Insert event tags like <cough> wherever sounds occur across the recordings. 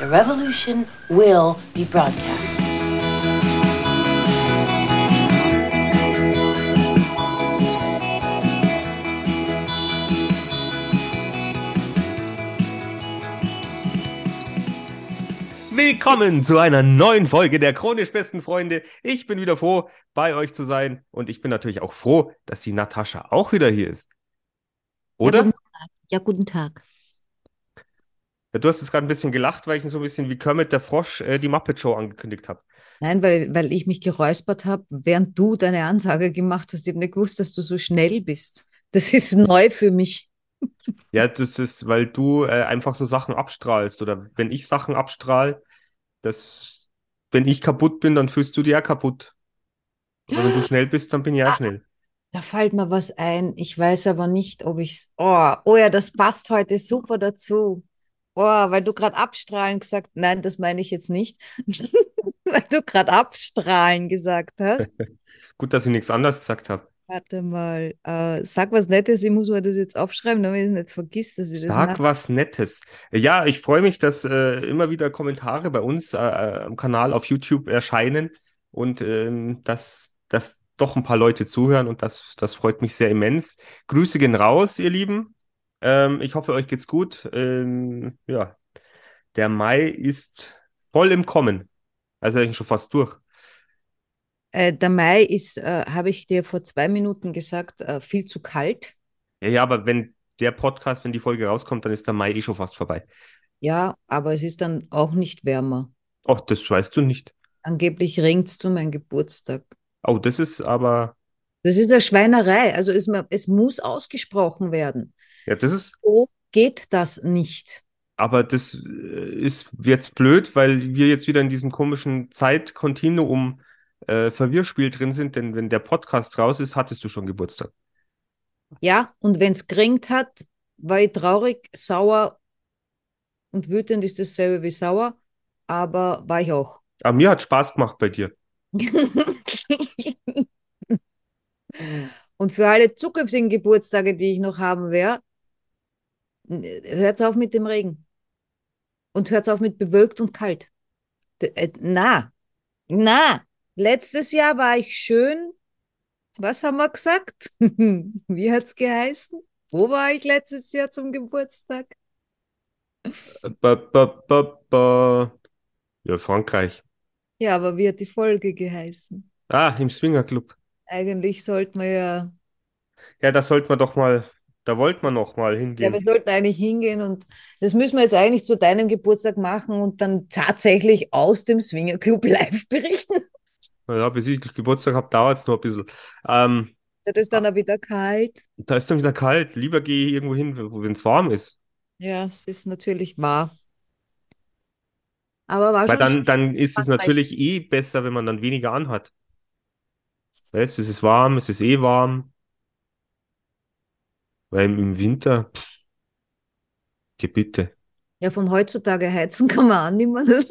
The revolution will be broadcast. Willkommen zu einer neuen Folge der chronisch besten Freunde. Ich bin wieder froh, bei euch zu sein und ich bin natürlich auch froh, dass die Natascha auch wieder hier ist. Oder? Ja, guten Tag. Ja, guten Tag. Ja, du hast jetzt gerade ein bisschen gelacht, weil ich so ein bisschen wie Kermit der Frosch äh, die Muppet Show angekündigt habe. Nein, weil, weil ich mich geräuspert habe, während du deine Ansage gemacht hast. Ich habe nicht gewusst, dass du so schnell bist. Das ist <laughs> neu für mich. Ja, das ist, weil du äh, einfach so Sachen abstrahlst oder wenn ich Sachen abstrahle, das, wenn ich kaputt bin, dann fühlst du dich ja kaputt. Aber wenn du <gasps> schnell bist, dann bin ich ja schnell. Da fällt mir was ein. Ich weiß aber nicht, ob ich es. Oh, oh ja, das passt heute super dazu. Oh, weil du gerade abstrahlen gesagt, nein, das meine ich jetzt nicht. <laughs> weil du gerade abstrahlen gesagt hast. <laughs> Gut, dass ich nichts anderes gesagt habe. Warte mal, äh, sag was Nettes, ich muss mir das jetzt aufschreiben, damit ich es nicht vergiss, dass ich das Sag was Nettes. Ja, ich freue mich, dass äh, immer wieder Kommentare bei uns äh, äh, am Kanal auf YouTube erscheinen und ähm, dass, dass doch ein paar Leute zuhören und das, das freut mich sehr immens. Grüße gehen raus, ihr Lieben. Ähm, ich hoffe, euch geht's gut. Ähm, ja, der Mai ist voll im Kommen. Also eigentlich schon fast durch. Äh, der Mai ist, äh, habe ich dir vor zwei Minuten gesagt, äh, viel zu kalt. Ja, ja, aber wenn der Podcast, wenn die Folge rauskommt, dann ist der Mai eh schon fast vorbei. Ja, aber es ist dann auch nicht wärmer. Ach, das weißt du nicht. Angeblich regnet es zu meinem Geburtstag. Oh, das ist aber, Das ist eine Schweinerei. Also es, es muss ausgesprochen werden. Ja, das ist So geht das nicht. Aber das äh, ist jetzt blöd, weil wir jetzt wieder in diesem komischen Zeitkontinuum äh, Verwirrspiel drin sind, denn wenn der Podcast raus ist, hattest du schon Geburtstag. Ja, und wenn es geregnet hat, war ich traurig, sauer und wütend ist dasselbe wie sauer, aber war ich auch. Aber mir hat Spaß gemacht bei dir. <laughs> Und für alle zukünftigen Geburtstage, die ich noch haben werde, hört's auf mit dem Regen. Und hört's auf mit bewölkt und kalt. Äh, Na, na, letztes Jahr war ich schön. Was haben wir gesagt? <laughs> Wie hat's geheißen? Wo war ich letztes Jahr zum Geburtstag? Ba, ba, ba, ba. Ja, Frankreich. Ja, aber wie hat die Folge geheißen? Ah, im Swingerclub. Eigentlich sollten wir ja, Ja, da sollte man doch mal, da wollte man noch mal ja, hingehen. wir sollten eigentlich hingehen und das müssen wir jetzt eigentlich zu deinem Geburtstag machen und dann tatsächlich aus dem Swingerclub <laughs> live berichten. Ja, bis ich Geburtstag habe, dauert es noch ein bisschen. Ähm, Das ist dann auch wieder kalt. da ist dann wieder kalt. Lieber gehe ich irgendwo hin, wenn es warm ist. Ja, es ist natürlich wahr. Aber war Weil dann, dann ist es natürlich eh besser, wenn man dann weniger anhat. Weißt es ist warm, es ist eh warm. Weil im Winter, pff, Gebitte. Ja, vom heutzutage heizen kann man auch nicht mehr. <laughs>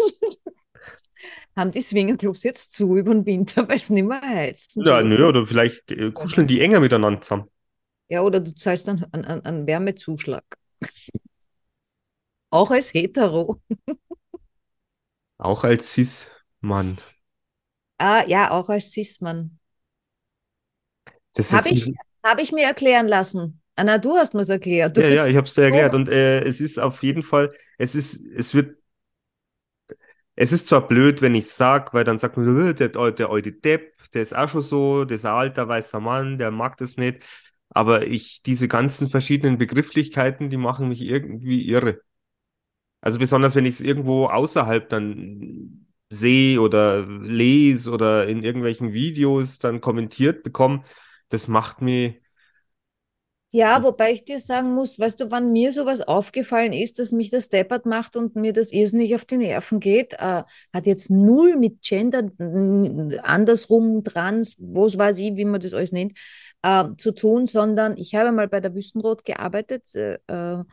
Haben die Swingerclubs jetzt zu über den Winter, weil es nicht mehr heizen Ja, nö, oder vielleicht äh, kuscheln die enger miteinander zusammen. Ja, oder du zahlst dann einen, einen, einen Wärmezuschlag. <laughs> Auch als Hetero. Auch als Cis-Mann. Ah, ja, auch als Cis-Mann. Das Habe ich, hab ich mir erklären lassen. Anna, du hast mir es erklärt. Du Ja, ja, ich habe es dir erklärt. Und äh, es ist auf jeden Fall, es ist, es wird, es ist zwar blöd, wenn ich sag, weil dann sagt man, so, äh, der, der alte Depp, der ist auch schon so, der ist ein alter weißer Mann, der mag das nicht. Aber ich, diese ganzen verschiedenen Begrifflichkeiten, die machen mich irgendwie irre. Also besonders, wenn ich es irgendwo außerhalb dann sehe oder lese oder in irgendwelchen Videos dann kommentiert bekomme, das macht mir, Ja, wobei ich dir sagen muss, weißt du, wann mir sowas aufgefallen ist, dass mich das deppert macht und mir das irrsinnig auf die Nerven geht, äh, hat jetzt null mit Gender, andersrum, trans, was weiß ich, wie man das alles nennt, äh, zu tun, sondern ich habe mal bei der Wüstenrot gearbeitet äh, äh,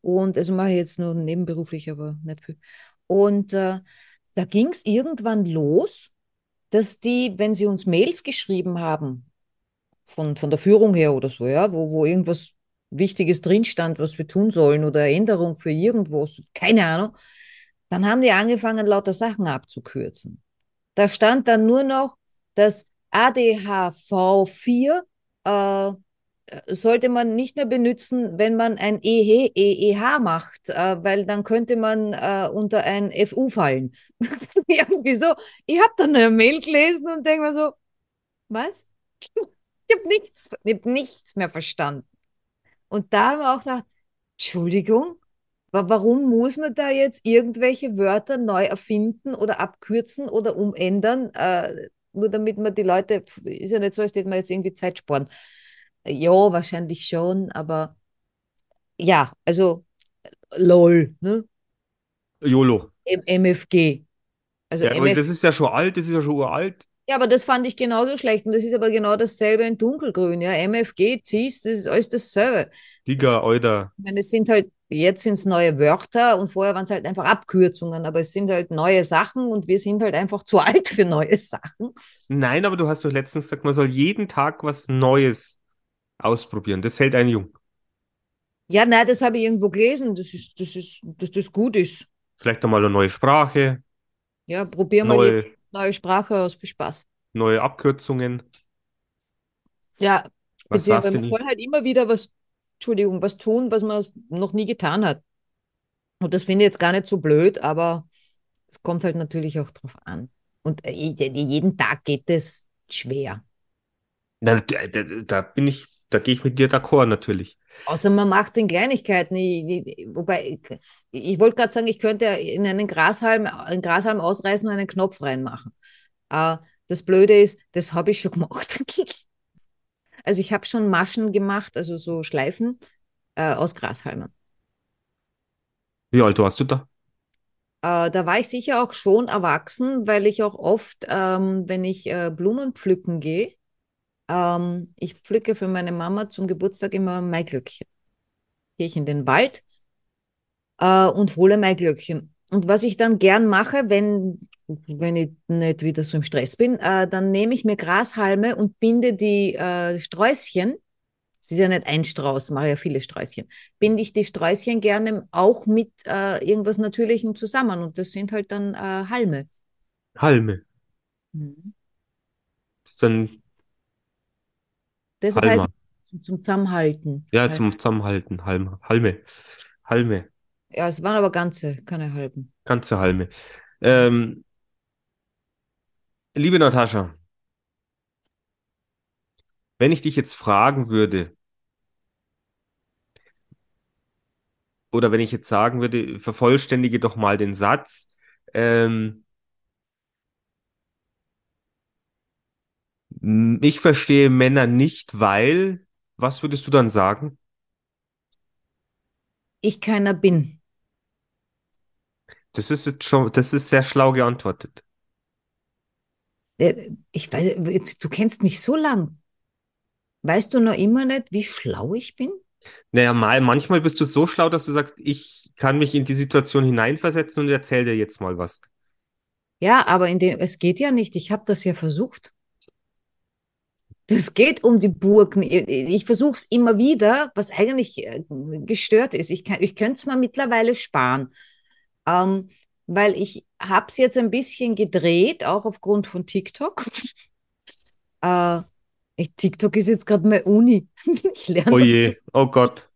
und also mache ich jetzt nur nebenberuflich, aber nicht viel. Und äh, da ging es irgendwann los, dass die, wenn sie uns Mails geschrieben haben, von, von der Führung her oder so, ja, wo, wo irgendwas Wichtiges drin stand, was wir tun sollen oder Änderung für irgendwas, keine Ahnung, Dann haben die angefangen, lauter Sachen abzukürzen. Da stand dann nur noch, dass ADHV4 äh, sollte man nicht mehr benutzen, wenn man ein EH, EEH macht, äh, weil dann könnte man äh, unter ein FU fallen. <laughs> Irgendwie so. Ich habe dann eine Mail gelesen und denke mir so, was? Ich habe nichts, hab nichts mehr verstanden. Und da haben wir auch gedacht, Entschuldigung, warum muss man da jetzt irgendwelche Wörter neu erfinden oder abkürzen oder umändern, äh, nur damit man die Leute, ist ja nicht so, als hätte man jetzt irgendwie Zeit sparen. Ja, wahrscheinlich schon, aber ja, also LOL, ne? YOLO. M MFG. Also Ja, aber MF das ist ja schon alt, das ist ja schon uralt. Ja, aber das fand ich genauso schlecht und das ist aber genau dasselbe in dunkelgrün, ja. MFG, CIS, das ist alles dasselbe. Giga, Euda. Ich meine, es sind halt, jetzt sind es neue Wörter und vorher waren es halt einfach Abkürzungen, aber es sind halt neue Sachen und wir sind halt einfach <laughs> zu alt für neue Sachen. Nein, aber du hast doch letztens gesagt, man soll jeden Tag was Neues ausprobieren. Das hält einen jung. Ja, nein, das habe ich irgendwo gelesen, das ist, das ist, dass das gut ist. Vielleicht einmal eine neue Sprache, Ja, probier mal neue, neue Sprache aus, viel Spaß. neue Abkürzungen. Ja, Was sagst man soll halt immer wieder was, Entschuldigung, was tun, was man noch nie getan hat. Und das finde ich jetzt gar nicht so blöd, aber es kommt halt natürlich auch drauf an. Und äh, jeden Tag geht es schwer. Da, da, da bin ich, da gehe ich mit dir d'accord natürlich. Außer man macht es in Kleinigkeiten. Ich, ich, wobei, ich, wollte gerade sagen, ich könnte in einen Grashalm, einen Grashalm ausreißen und einen Knopf reinmachen. Äh, das Blöde ist, das habe ich schon gemacht. <laughs> Also ich habe schon Maschen gemacht, also so Schleifen äh, aus Grashalmen. Wie alt warst du da? Äh, da war ich sicher auch schon erwachsen, weil ich auch oft, ähm, wenn ich äh, Blumen pflücken gehe, ähm, ich pflücke für meine Mama zum Geburtstag immer Maiglöckchen. Gehe ich in den Wald äh, und hole Maiglöckchen. Und was ich dann gern mache, wenn, wenn ich nicht wieder so im Stress bin, äh, dann nehme ich mir Grashalme und binde die äh, Sträußchen, es ist ja nicht ein Strauß, mache ja viele Sträußchen, binde ich die Sträußchen gerne auch mit äh, irgendwas Natürlichem zusammen und das sind halt dann äh, Halme. Halme. Mhm. Das ist dann Deshalb heißt zum, Zusammenhalten. Ja, zum Zusammenhalten. Halme. Halme. Halme. Ja, es waren aber ganze, keine halben. Ganze Halme. Ähm, liebe Natascha, wenn ich dich jetzt fragen würde, oder wenn ich jetzt sagen würde, vervollständige doch mal den Satz, ähm, m- ich verstehe Männer nicht, weil, was würdest du dann sagen? Ich keiner bin. Das ist jetzt schon, das ist sehr schlau geantwortet. Äh, Ich weiß, jetzt, du kennst mich so lang. Weißt du noch immer nicht, wie schlau ich bin? Naja, mal, manchmal bist du so schlau, dass du sagst, ich kann mich in die Situation hineinversetzen und erzähl dir jetzt mal was. Ja, aber in dem, es geht ja nicht. Ich habe das ja versucht. Das geht um die Burgen. Ich, versuche es immer wieder, was eigentlich äh, gestört ist. Ich, kann- ich könnte es mir mittlerweile sparen, ähm, weil ich habe es jetzt ein bisschen gedreht, auch aufgrund von TikTok. <laughs> äh, TikTok ist jetzt gerade meine Uni. <laughs> Ich lerne Oh dazu. je, oh Gott.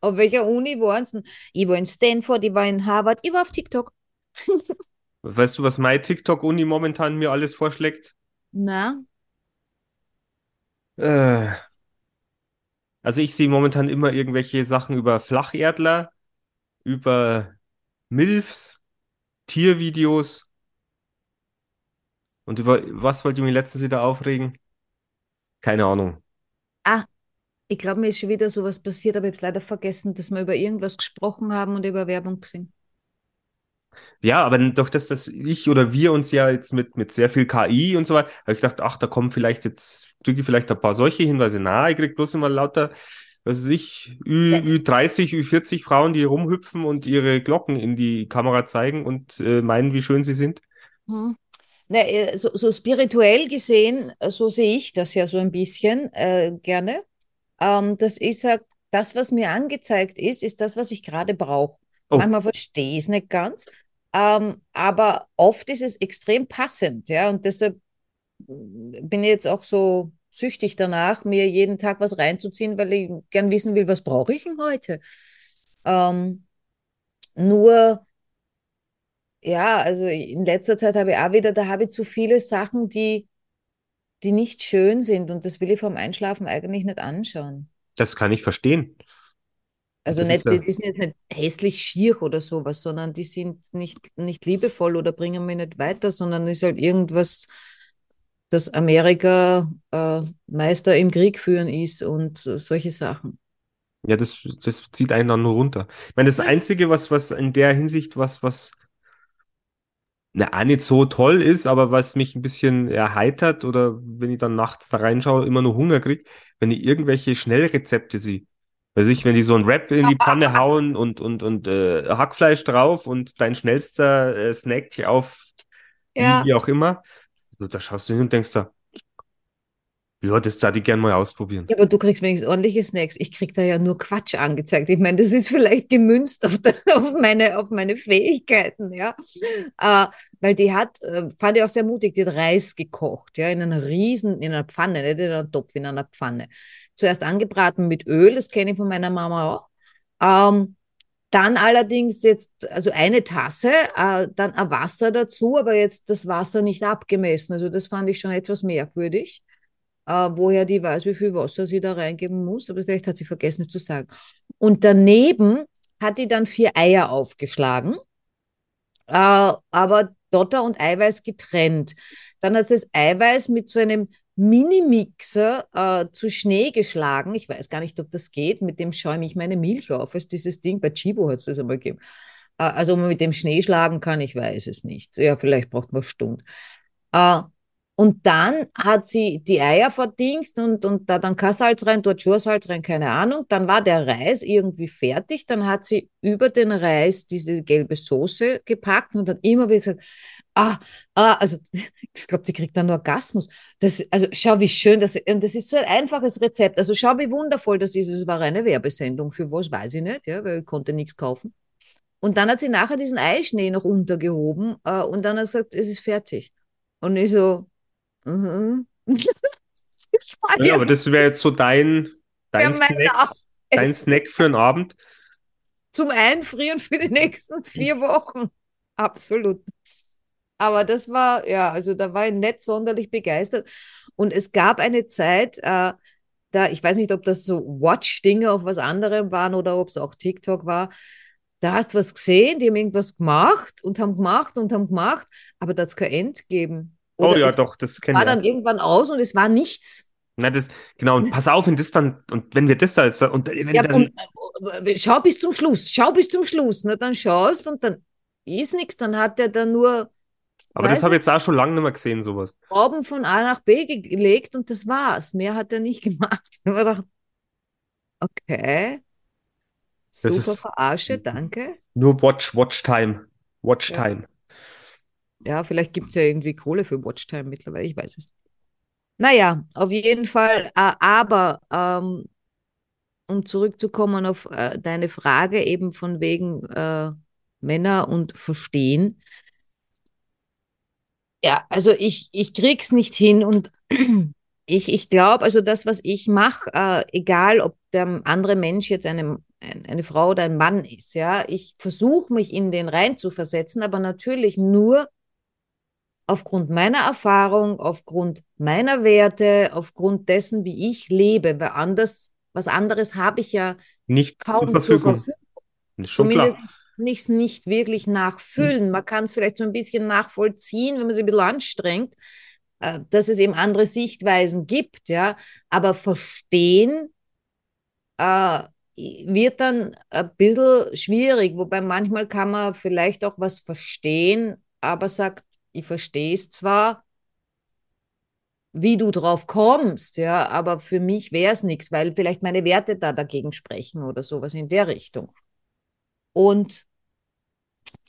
Auf welcher Uni waren Sie? Ich war in Stanford, ich war in Harvard, ich war auf TikTok. <laughs> Weißt du, was meine TikTok-Uni momentan mir alles vorschlägt? Na, Äh, also ich sehe momentan immer irgendwelche Sachen über Flacherdler, über MILFs, Tiervideos. Und über was wollte ich mich letztens wieder aufregen? Keine Ahnung. ah, ich glaube, mir ist schon wieder sowas passiert, aber ich habe leider vergessen, dass wir über irgendwas gesprochen haben und über Werbung gesehen. Ja, aber durch das, dass ich oder wir uns ja jetzt mit, mit sehr viel KI und so weiter, habe ich gedacht, ach, da kommen vielleicht jetzt, kriege ich vielleicht ein paar solche Hinweise. Na, ich krieg bloß immer lauter, was weiß ich, Ü, Ü30, Ü40 Frauen, die rumhüpfen und ihre Glocken in die Kamera zeigen und äh, meinen, wie schön sie sind. Hm. Na, äh, so, so spirituell gesehen, äh, so sehe ich das ja so ein bisschen äh, gerne. Ähm, das ist ja, das, was mir angezeigt ist, ist das, was ich gerade brauche. Oh. Manchmal verstehe ich es nicht ganz, Ähm, aber oft ist es extrem passend, ja, und deshalb bin ich jetzt auch so süchtig danach, mir jeden Tag was reinzuziehen, weil ich gern wissen will, was brauche ich denn heute? Ähm, nur, ja, also in letzter Zeit habe ich auch wieder, da habe ich zu viele Sachen, die, die nicht schön sind und das will ich vorm Einschlafen eigentlich nicht anschauen. Das kann ich verstehen. Also Das nicht, die, ja, die sind jetzt nicht hässlich schier oder sowas, sondern die sind nicht, nicht liebevoll oder bringen mich nicht weiter, sondern ist halt irgendwas, dass Amerika äh, Meister im Krieg führen ist und äh, solche Sachen. ja, das, das zieht einen dann nur runter. Ich meine, das Einzige, was, was in der Hinsicht, was, was na, auch nicht so toll ist, aber was mich ein bisschen erheitert oder wenn ich dann nachts da reinschaue, immer nur Hunger kriege, wenn ich irgendwelche Schnellrezepte sehe. Weiß ich, wenn die so ein Wrap in die Pfanne <laughs> hauen und, und, und äh, Hackfleisch drauf und dein schnellster äh, Snack auf Ja, wie auch immer, so, da schaust du hin und denkst da, ja, das da die gern mal ausprobieren. Ja, aber du kriegst wenigstens ordentliche Snacks. Ich krieg da ja nur Quatsch angezeigt. Ich meine, das ist vielleicht gemünzt auf, der, <laughs> auf, meine, auf meine Fähigkeiten, ja. Äh, weil die hat, äh, fand ich auch sehr mutig, die hat Reis gekocht, ja, in einer riesen, in einer Pfanne, nicht in einem Topf, in einer Pfanne. Zuerst angebraten mit Öl, das kenne ich von meiner Mama auch. Ähm, dann allerdings jetzt, also eine Tasse, äh, dann ein Wasser dazu, aber jetzt das Wasser nicht abgemessen. Also das fand ich schon etwas merkwürdig äh, woher die weiß, wie viel Wasser sie da reingeben muss, aber vielleicht hat sie vergessen, es zu sagen. Und daneben hat die dann vier Eier aufgeschlagen, äh, aber Dotter und Eiweiß getrennt. Dann hat sie das Eiweiß mit so einem Mini-Mixer äh, zu Schnee geschlagen. Ich weiß gar nicht, ob das geht. Mit dem schäume ich meine Milch auf. Ist dieses Ding, bei Chibo hat es das einmal gegeben. Äh, also, ob man mit dem Schnee schlagen kann, ich weiß es nicht. Ja, vielleicht braucht man eine Stunde. Äh, und dann hat sie die Eier verdingst und, und da dann kein Salz rein, dort schon Salz rein, keine Ahnung. Dann war der Reis irgendwie fertig. Dann hat sie über den Reis diese gelbe Soße gepackt und hat immer wieder gesagt, ah, ah, also <laughs> ich glaube, die kriegt dann nur Orgasmus. Das, also schau, wie schön das ist. Und das ist so ein einfaches Rezept. Also schau, wie wundervoll das ist. Es war eine Werbesendung. Für was, weiß ich nicht, ja, weil ich konnte nichts kaufen. Und dann hat sie nachher diesen Eischnee noch untergehoben äh, und dann hat sie gesagt, es ist fertig. Und ich so, Mhm. Ja, aber das wäre jetzt so dein, dein Snack, dein Essen Snack für den Abend. zum Einfrieren für die nächsten vier Wochen. Absolut. Aber das war, ja, also da war ich nicht sonderlich begeistert. Und es gab eine Zeit, äh, da, ich weiß nicht, ob das so Watch-Dinge auf was anderem waren oder ob es auch TikTok war. Da hast du was gesehen, die haben irgendwas gemacht und haben gemacht und haben gemacht, aber da hat es kein End gegeben. Oh Oder ja, es doch, das kenne war ich auch. dann irgendwann aus und es war nichts. Na, das, genau, und pass auf, wenn das dann, und wenn wir das da jetzt, und wenn Ja, dann, und äh, schau bis zum Schluss, schau bis zum Schluss. Ne? Dann schaust und dann ist nichts, dann hat er dann nur, aber das habe ich jetzt auch schon lange nicht mehr gesehen, sowas. Schrauben von A nach B ge- gelegt und das war's. Mehr hat er nicht <laughs> gemacht. Ich habe gedacht, okay, Das super Verarsche, danke. nur Watch, Watch Time. Watch Ja, Time. Ja vielleicht gibt es ja irgendwie Kohle für Watchtime mittlerweile, ich weiß es. nicht. Naja, auf jeden Fall, äh, aber ähm, um zurückzukommen auf äh, deine Frage eben von wegen äh, Männer und Verstehen. Ja, also ich, ich krieg's nicht hin und <clears throat> ich, ich glaube, also das, was ich mache, äh, egal ob der andere Mensch jetzt eine, ein- eine Frau oder ein Mann ist, ja, ich versuche mich in den rein zu versetzen, aber natürlich nur aufgrund meiner Erfahrung, aufgrund meiner Werte, aufgrund dessen, wie ich lebe, weil anders, was anderes habe ich ja Nicht zur kaum zur Verfügung. Verfügung. Ist schon klar. Zumindest nicht, nicht wirklich nachfüllen. Man kann es vielleicht so ein bisschen nachvollziehen, wenn man sich ein bisschen anstrengt, äh, dass es eben andere Sichtweisen gibt, ja. Aber verstehen äh, wird dann ein bisschen schwierig, wobei manchmal kann man vielleicht auch was verstehen, aber sagt, ich verstehe es zwar, wie du drauf kommst, ja, aber für mich wäre es nichts, weil vielleicht meine Werte da dagegen sprechen oder sowas in der Richtung. Und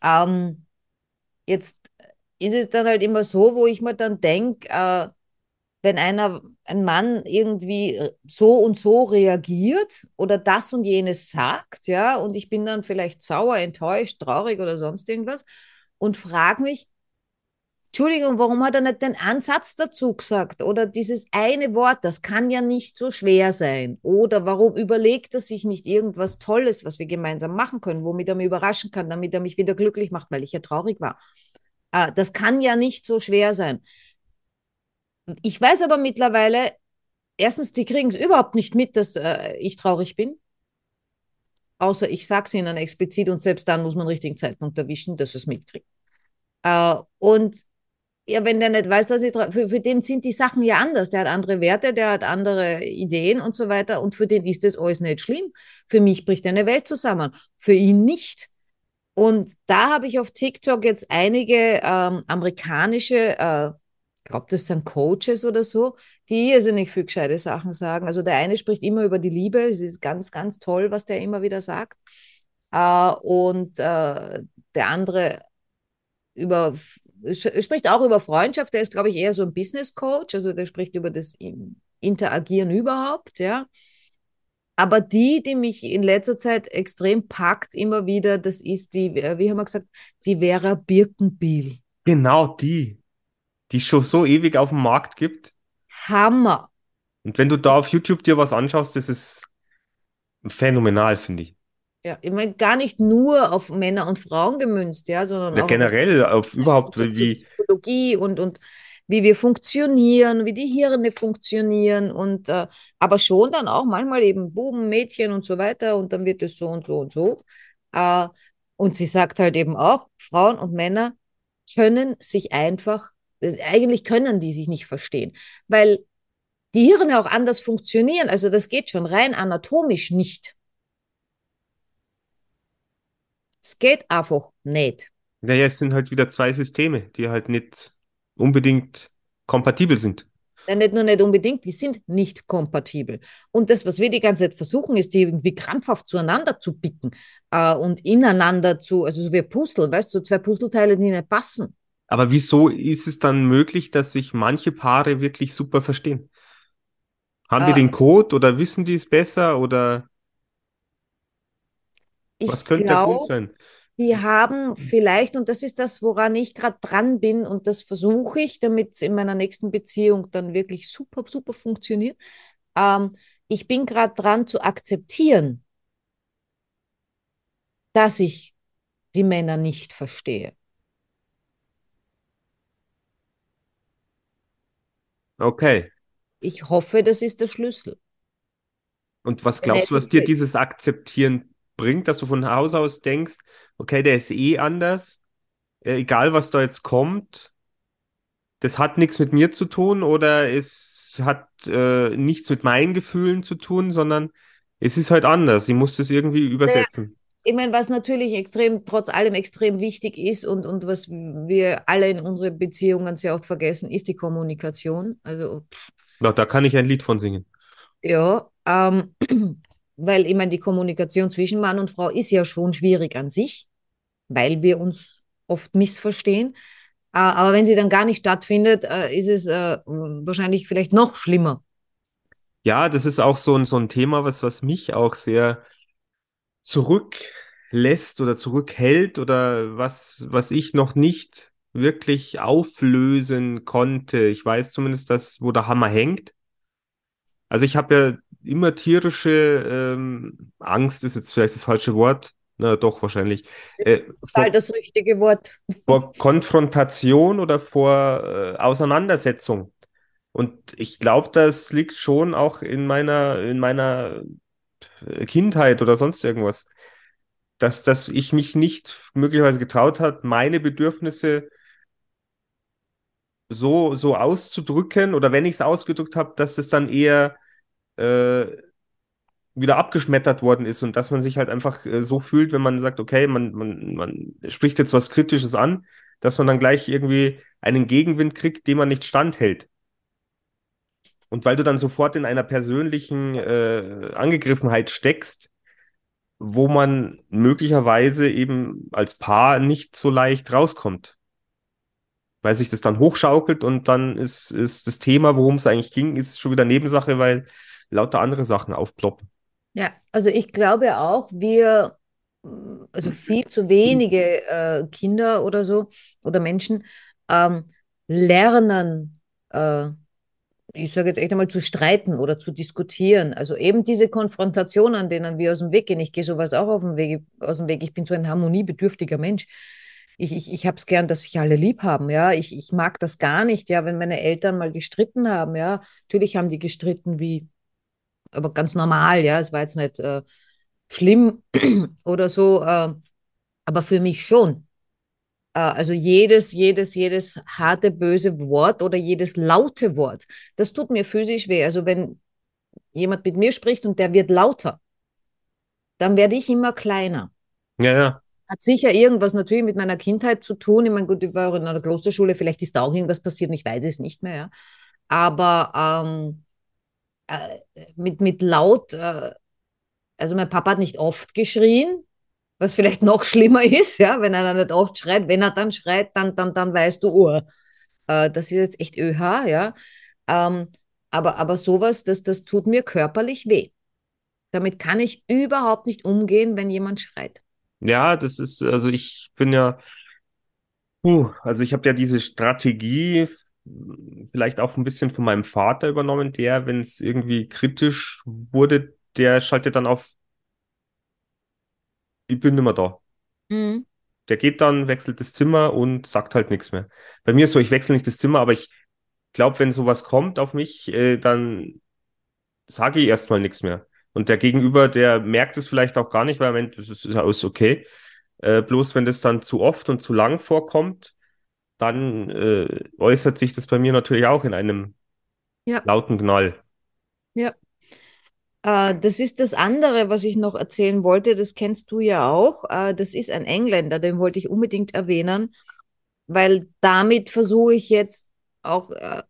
ähm, jetzt ist es dann halt immer so, wo ich mir dann denke, äh, wenn einer, ein Mann irgendwie so und so reagiert oder das und jenes sagt, ja, und ich bin dann vielleicht sauer, enttäuscht, traurig oder sonst irgendwas. und frage mich, Entschuldigung, warum hat er nicht den Ansatz dazu gesagt? Oder dieses eine Wort, das kann ja nicht so schwer sein. Oder warum überlegt er sich nicht irgendwas Tolles, was wir gemeinsam machen können, womit er mich überraschen kann, damit er mich wieder glücklich macht, weil ich ja traurig war. Äh, das kann ja nicht so schwer sein. Ich weiß aber mittlerweile, erstens, die kriegen es überhaupt nicht mit, dass äh, ich traurig bin. Außer ich sage es ihnen explizit und selbst dann muss man den richtigen Zeitpunkt erwischen, dass es mitkriegt. Äh, und ja, wenn der nicht weiß, dass ich für, für den sind die Sachen ja anders. Der hat andere Werte, der hat andere Ideen und so weiter. Und für den ist das alles nicht schlimm. Für mich bricht eine Welt zusammen. Für ihn nicht. Und da habe ich auf TikTok jetzt einige ähm, amerikanische, äh, ich glaube, das sind Coaches oder so, die irrsinnig viel gescheite Sachen sagen. Also der eine spricht immer über die Liebe. Es ist ganz, ganz toll, was der immer wieder sagt. Äh, und äh, der andere über spricht auch über Freundschaft, der ist, glaube ich, eher so ein Business Coach, also der spricht über das Interagieren überhaupt, ja. Aber die, die mich in letzter Zeit extrem packt, immer wieder, das ist die, wie haben wir gesagt, die Vera Birkenbiel. Genau die, die schon so ewig auf dem Markt gibt. Hammer. Und wenn du da auf YouTube dir was anschaust, das ist phänomenal, finde ich. Ja, ich meine, gar nicht nur auf Männer und Frauen gemünzt, ja, sondern ja, auch generell auf, auf überhaupt wie Psychologie und, und wie wir funktionieren, wie die Hirne funktionieren und äh, aber schon dann auch manchmal eben Buben, Mädchen und so weiter und dann wird es so und so und so. Äh, und sie sagt halt eben auch, Frauen und Männer können sich einfach, eigentlich können die sich nicht verstehen, weil die Hirne auch anders funktionieren. Also das geht schon rein anatomisch nicht. Es geht einfach nicht. Naja, es sind halt wieder zwei Systeme, die halt nicht unbedingt kompatibel sind. Ja, nicht nur nicht unbedingt, die sind nicht kompatibel. Und das, was wir die ganze Zeit versuchen, ist, die irgendwie krampfhaft zueinander zu picken äh, und ineinander zu, also so wie Puzzle, weißt du, so zwei Puzzleteile, die nicht passen. Aber wieso ist es dann möglich, dass sich manche Paare wirklich super verstehen? Haben äh, die den Code oder wissen die es besser oder ich Was könnte glaub, der Grund sein? Die haben vielleicht, und das ist das, woran ich gerade dran bin, und das versuche ich, damit es in meiner nächsten Beziehung dann wirklich super, super funktioniert. Ähm, ich bin gerade dran zu akzeptieren, dass ich die Männer nicht verstehe. Okay. Ich hoffe, das ist der Schlüssel. Und was glaubst du, was dir dieses Akzeptieren bringt, dass du von Haus aus denkst, okay, der ist eh anders, äh, egal was da jetzt kommt, das hat nichts mit mir zu tun oder es hat äh, nichts mit meinen Gefühlen zu tun, sondern es ist halt anders. Ich muss das irgendwie übersetzen. Ja ich meine, was natürlich extrem, trotz allem extrem wichtig ist und, und was wir alle in unseren Beziehungen sehr oft vergessen, ist die Kommunikation. Also, ja, da kann ich ein Lied von singen. Ja, ähm, weil ich meine, die Kommunikation zwischen Mann und Frau ist ja schon schwierig an sich, weil wir uns oft missverstehen. Äh, aber wenn sie dann gar nicht stattfindet, äh, ist es äh, wahrscheinlich vielleicht noch schlimmer. Ja, das ist auch so ein, so ein Thema, was, was mich auch sehr zurücklässt oder zurückhält oder was, was ich noch nicht wirklich auflösen konnte. Ich weiß zumindest, dass, wo der Hammer hängt. Also ich habe ja immer tierische ähm, Angst ist jetzt vielleicht das falsche Wort. Na doch, wahrscheinlich. Äh, vor, das richtige Wort. Vor <laughs> Konfrontation oder vor äh, Auseinandersetzung. Und ich glaube, das liegt schon auch in meiner, in meiner Kindheit oder sonst irgendwas. Dass, dass ich mich nicht möglicherweise getraut hat, meine Bedürfnisse so, so auszudrücken oder wenn ich es ausgedrückt habe, dass es dann eher äh, wieder abgeschmettert worden ist und dass man sich halt einfach äh, so fühlt, wenn man sagt, okay, man, man, man spricht jetzt was Kritisches an, dass man dann gleich irgendwie einen Gegenwind kriegt, den man nicht standhält. Und weil du dann sofort in einer persönlichen äh, Angegriffenheit steckst, wo man möglicherweise eben als Paar nicht so leicht rauskommt. Weil sich das dann hochschaukelt und dann ist, ist das Thema, worum es eigentlich ging, ist schon wieder Nebensache, weil lauter andere Sachen aufploppen. Ja, also ich glaube auch, wir also viel zu wenige äh, Kinder oder so oder Menschen ähm, lernen, äh, ich sage jetzt echt einmal, zu streiten oder zu diskutieren. Also eben diese Konfrontation, an denen wir aus dem Weg gehen. Ich gehe sowas auch auf dem Weg, aus dem Weg. Ich bin so ein harmoniebedürftiger Mensch. Ich, ich, ich habe es gern, dass sich alle lieb haben, ja. Ich, ich mag das gar nicht, ja, wenn meine Eltern mal gestritten haben, ja. Natürlich haben die gestritten wie, aber ganz normal, ja. Es war jetzt nicht äh, schlimm <clears throat> oder so, äh, aber für mich schon. Äh, also jedes, jedes, jedes harte, böse Wort oder jedes laute Wort, das tut mir physisch weh. Also wenn jemand mit mir spricht und der wird lauter, dann werde ich immer kleiner. Ja, ja. Hat sicher irgendwas natürlich mit meiner Kindheit zu tun. Ich meine, gut, ich war auch in einer Klosterschule, vielleicht ist da auch irgendwas passiert ich weiß es nicht mehr. Ja. Aber ähm, äh, mit, mit laut, äh, also mein Papa hat nicht oft geschrien, was vielleicht noch schlimmer <laughs> ist, ja, wenn er dann nicht oft schreit. Wenn er dann schreit, dann, dann, dann weißt du, oh, äh, das ist jetzt echt ÖH, ja. Ähm, aber, aber sowas, das, das tut mir körperlich weh. Damit kann ich überhaupt nicht umgehen, wenn jemand schreit. Ja, das ist, also ich bin ja, uh, also ich habe ja diese Strategie vielleicht auch ein bisschen von meinem Vater übernommen, der, wenn es irgendwie kritisch wurde, der schaltet dann auf, ich bin nicht mehr da. Mhm. Der geht dann, wechselt das Zimmer und sagt halt nichts mehr. Bei mir ist so, ich wechsle nicht das Zimmer, aber ich glaube, wenn sowas kommt auf mich, äh, dann sage ich erstmal nichts mehr. Und der Gegenüber, der merkt es vielleicht auch gar nicht, weil er meint, das ist alles okay. Äh, bloß wenn das dann zu oft und zu lang vorkommt, dann äh, äußert sich das bei mir natürlich auch in einem Ja. lauten Knall. Ja. Äh, das ist das andere, was ich noch erzählen wollte. Das kennst du ja auch. Äh, das ist ein Engländer, den wollte ich unbedingt erwähnen, weil damit versuche ich jetzt auch äh,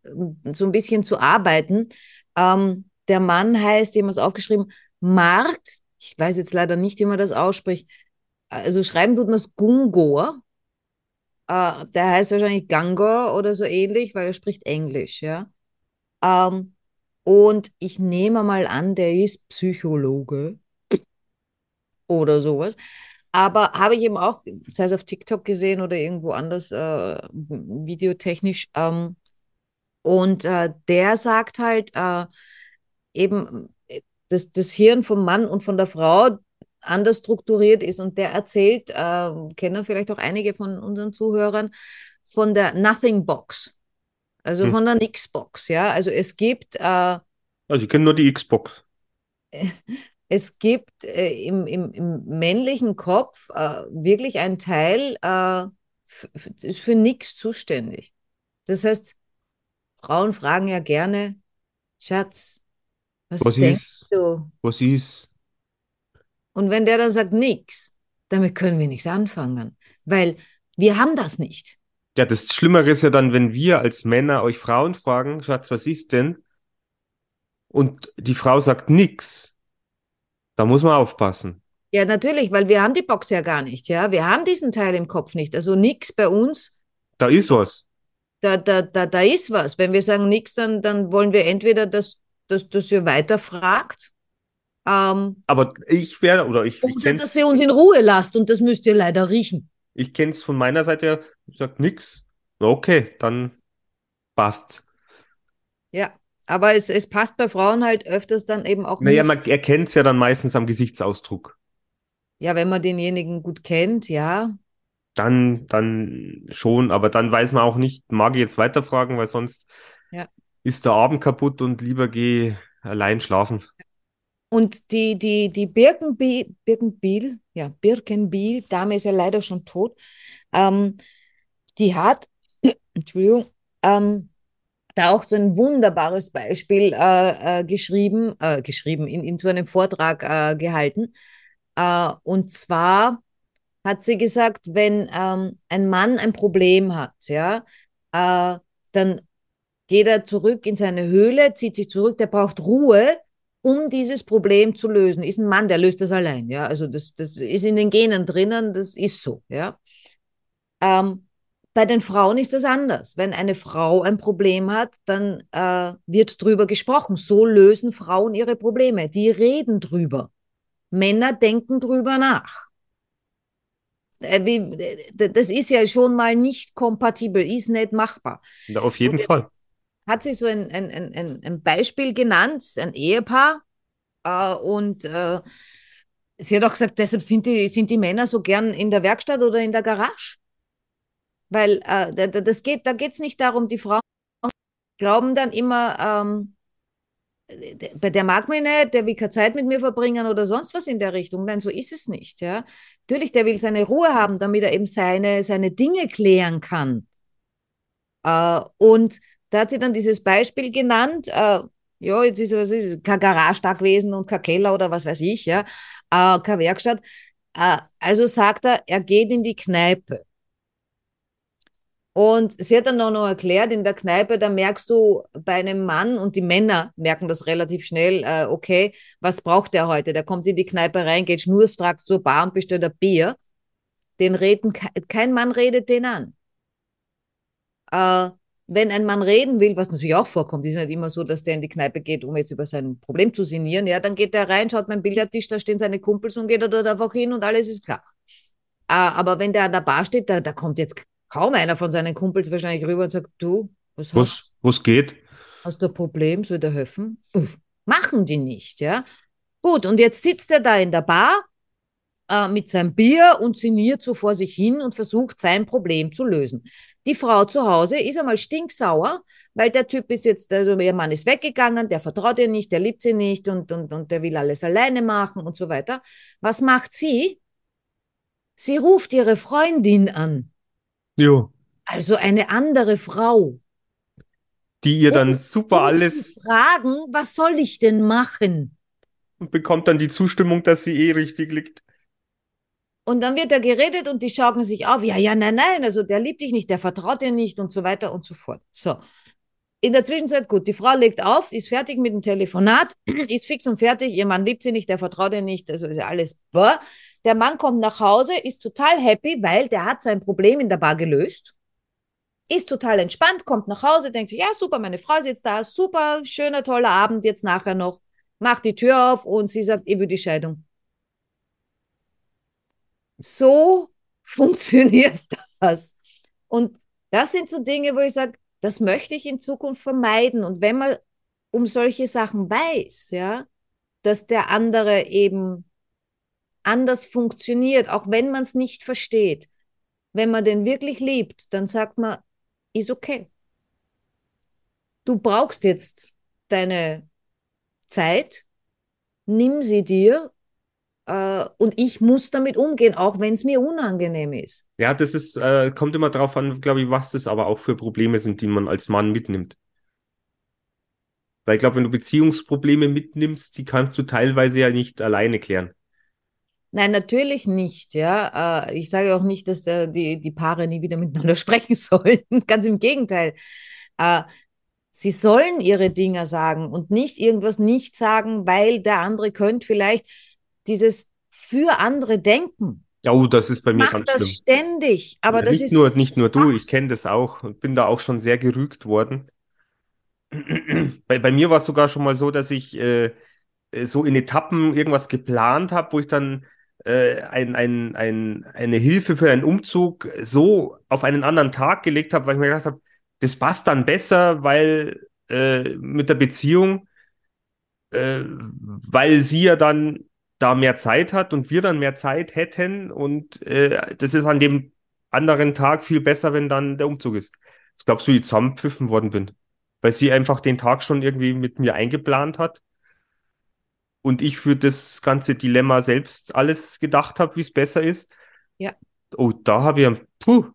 so ein bisschen zu arbeiten. Ähm, der Mann heißt, es aufgeschrieben, Mark, ich weiß jetzt leider nicht, wie man das ausspricht. Also schreiben tut man es Gungor. Äh, der heißt wahrscheinlich Gangor oder so ähnlich, weil er spricht Englisch, ja. Ähm, und ich nehme mal an, der ist Psychologe oder sowas. Aber habe ich eben auch, sei es auf TikTok gesehen oder irgendwo anders, äh, videotechnisch. Ähm, und äh, der sagt halt äh, eben, dass das Hirn vom Mann und von der Frau anders strukturiert ist. Und der erzählt, äh, kennen vielleicht auch einige von unseren Zuhörern, von der Nothing Box. Also Hm. von der Nix-Box, ja. Also es gibt, äh, Also ich kenne nur die Xbox. <laughs> es gibt äh, im, im, im männlichen Kopf äh, wirklich ein Teil, äh, ist für nichts zuständig. Das heißt, Frauen fragen ja gerne, Schatz, was Was denkst ist? du? Was ist? Und wenn der dann sagt nichts, damit können wir nichts anfangen, weil wir haben das nicht. Ja, das Schlimmere ist ja dann, wenn wir als Männer euch Frauen fragen, Schatz, was ist denn? Und die Frau sagt nix. Da muss man aufpassen. Ja, natürlich, weil wir haben die Box ja gar nicht, ja. Wir haben diesen Teil im Kopf nicht. Also nichts bei uns, Da ist was. da, da, da, da ist was. Wenn wir sagen nichts, dann, dann wollen wir entweder, dass, dass, dass ihr weiterfragt ähm, Aber ich wäre, oder ich, ich oder dass ihr uns in Ruhe lasst und das müsst ihr leider riechen. ich kenn's von meiner Seite her, ich sag nix. Okay, dann passt. Ja, aber es, es passt bei Frauen halt öfters dann eben auch Naja, nicht. man erkennt's ja dann meistens am Gesichtsausdruck. Ja, wenn man denjenigen gut kennt, ja. Dann, dann schon, aber dann weiß man auch nicht, mag ich jetzt weiterfragen, weil sonst Ja. ist der Abend kaputt und lieber geh allein schlafen. Und die, die, die Birkenbiel, Birkenbiel, ja, Birkenbiel, Dame ist ja leider schon tot, ähm, die hat, <clears throat> Entschuldigung, ähm, da auch so ein wunderbares Beispiel äh, äh, geschrieben, äh, geschrieben, in, in so einem Vortrag äh, gehalten. Äh, und zwar hat sie gesagt, wenn ähm, ein Mann ein Problem hat, ja, äh, dann geht er zurück in seine Höhle, zieht sich zurück, der braucht Ruhe, um dieses Problem zu lösen. Ist ein Mann, der löst das allein, ja. Also das, das ist in den Genen drinnen, das ist so, ja. Ähm, bei den Frauen ist das anders. Wenn eine Frau ein Problem hat, dann äh, wird drüber gesprochen. So lösen Frauen ihre Probleme. Die reden drüber. Männer denken drüber nach. äh, das ist ja schon mal nicht kompatibel, ist nicht machbar. Auf jeden Fall. Hat sie so ein, ein, ein- ein, Beispiel genannt, ein Ehepaar, äh, und äh, sie hat auch gesagt, deshalb sind die, sind die Männer so gern in der Werkstatt oder in der Garage. Weil äh, da- da- das geht, da geht es nicht darum, die Frauen glauben dann immer, ähm, bei der mag mich nicht, der will keine Zeit mit mir verbringen oder sonst was in der Richtung. Nein, so ist es nicht, ja. Natürlich, der will seine Ruhe haben, damit er eben seine, seine Dinge klären kann. Äh, und da hat sie dann dieses Beispiel genannt, äh, ja, jetzt ist was ist, kein Garagetag gewesen und kein Keller oder was weiß ich, ja, äh, keine Werkstatt. Äh, also sagt er, er geht in die Kneipe. Und sie hat dann auch noch erklärt, in der Kneipe, da merkst du bei einem Mann und die Männer merken das relativ schnell, äh, okay, was braucht der heute? Der kommt in die Kneipe rein, geht schnurstracks zur Bar und bestellt ein Bier. Den reden, ke- kein Mann redet den an. Äh, wenn ein Mann reden will, was natürlich auch vorkommt, ist nicht immer so, dass der in die Kneipe geht, um jetzt über sein Problem zu sinnieren, ja, dann geht der rein, schaut beim Billardtisch, da stehen seine Kumpels und geht er dort einfach hin und alles ist klar. Äh, aber wenn der an der Bar steht, da, da kommt jetzt kaum einer von seinen Kumpels wahrscheinlich rüber und sagt, du, was hast, Was, was geht? hast du ein Problem, soll der helfen? Uff, machen die nicht, ja. Gut, und jetzt sitzt er da in der Bar äh, mit seinem Bier und sinniert so vor sich hin und versucht, sein Problem zu lösen. Die Frau zu Hause ist einmal stinksauer, weil der Typ ist jetzt, also ihr Mann ist weggegangen, der vertraut ihr nicht, der liebt sie nicht und, und, und der will alles alleine machen und so weiter. Was macht sie? Sie ruft ihre Freundin an, Jo. also eine andere Frau. Die ihr dann Um- super alles fragen, was soll ich denn machen? und bekommt dann die Zustimmung, dass sie eh richtig liegt. Und dann wird da geredet und die schaukeln sich auf. Ja, ja, nein, nein, also der liebt dich nicht, der vertraut dir nicht und so weiter und so fort. So. In der Zwischenzeit, gut, die Frau legt auf, ist fertig mit dem Telefonat, <clears throat> ist fix und fertig, ihr Mann liebt sie nicht, der vertraut ihr nicht, also ist ja alles. Boah. Der Mann kommt nach Hause, ist total happy, weil der hat sein Problem in der Bar gelöst. Ist total entspannt, kommt nach Hause, denkt sich, ja, super, meine Frau ist jetzt da, super, schöner, toller Abend jetzt nachher noch. Macht die Tür auf und sie sagt, ich will die Scheidung. So funktioniert <laughs> das. Und das sind so Dinge, wo ich sage, das möchte ich in Zukunft vermeiden. Und wenn man um solche Sachen weiß, ja, dass der andere eben anders funktioniert, auch wenn man es nicht versteht, wenn man den wirklich liebt, dann sagt man, ist okay. Du brauchst jetzt deine Zeit, nimm sie dir und ich muss damit umgehen, auch wenn es mir unangenehm ist. Ja, das ist, äh, kommt immer drauf an, glaube ich, was das aber auch für Probleme sind, die man als Mann mitnimmt. Weil ich glaube, wenn du Beziehungsprobleme mitnimmst, die kannst du teilweise ja nicht alleine klären. Nein, natürlich nicht, ja. Äh, ich sage auch nicht, dass der, die, die Paare nie wieder miteinander <laughs> sprechen sollen. Ganz im Gegenteil. Äh, sie sollen ihre Dinge sagen und nicht irgendwas nicht sagen, weil der andere könnte vielleicht dieses für andere denken. Oh, das ist bei mir Macht ganz das schlimm. ständig, aber Ja, das nicht ist nur, nicht nur du, ich kenne das auch und bin da auch schon sehr gerügt worden. <clears throat> Bei, bei mir war es sogar schon mal so, dass ich äh, so in Etappen irgendwas geplant habe, wo ich dann äh, ein, ein, ein, eine Hilfe für einen Umzug so auf einen anderen Tag gelegt habe, weil ich mir gedacht habe, das passt dann besser, weil äh, mit der Beziehung, äh, weil sie ja dann da mehr Zeit hat und wir dann mehr Zeit hätten und äh, das ist an dem anderen Tag viel besser, wenn dann der Umzug ist. Das glaubst du, wie ich zusammenpfiffen worden bin? Weil sie einfach den Tag schon irgendwie mit mir eingeplant hat und ich für das ganze Dilemma selbst alles gedacht habe, wie es besser ist. Ja. Oh, da habe ich, puh,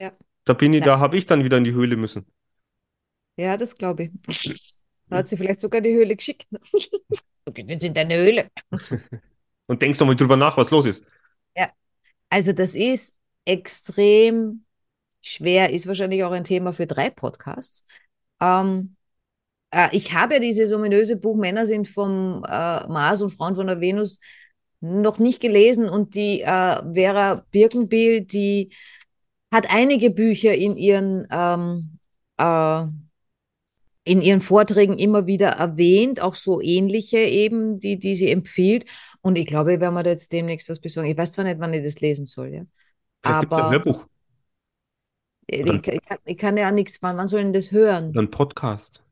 Ja. da bin ich, Ja. da habe ich dann wieder in die Höhle müssen. Ja, das glaube ich. <laughs> Da hat sie vielleicht sogar die Höhle geschickt. Du gehst jetzt in deine Höhle. <laughs> Und denkst doch mal drüber nach, was los ist. Also das ist extrem schwer, ist wahrscheinlich auch ein Thema für drei Podcasts. Ähm, äh, ich habe ja dieses ominöse Buch Männer sind vom äh, Mars und Frauen von der Venus noch nicht gelesen und die äh, Vera Birkenbiel, die hat einige Bücher in ihren ähm, äh, in ihren Vorträgen immer wieder erwähnt, auch so ähnliche eben, die, die sie empfiehlt. Und ich glaube, wenn wir da jetzt demnächst was besorgen, ich weiß zwar nicht, wann ich das lesen soll, ja. Vielleicht gibt es ein Hörbuch ich, oder ich, kann, ich kann ja nichts, wann, wann soll ich das hören? ein Podcast.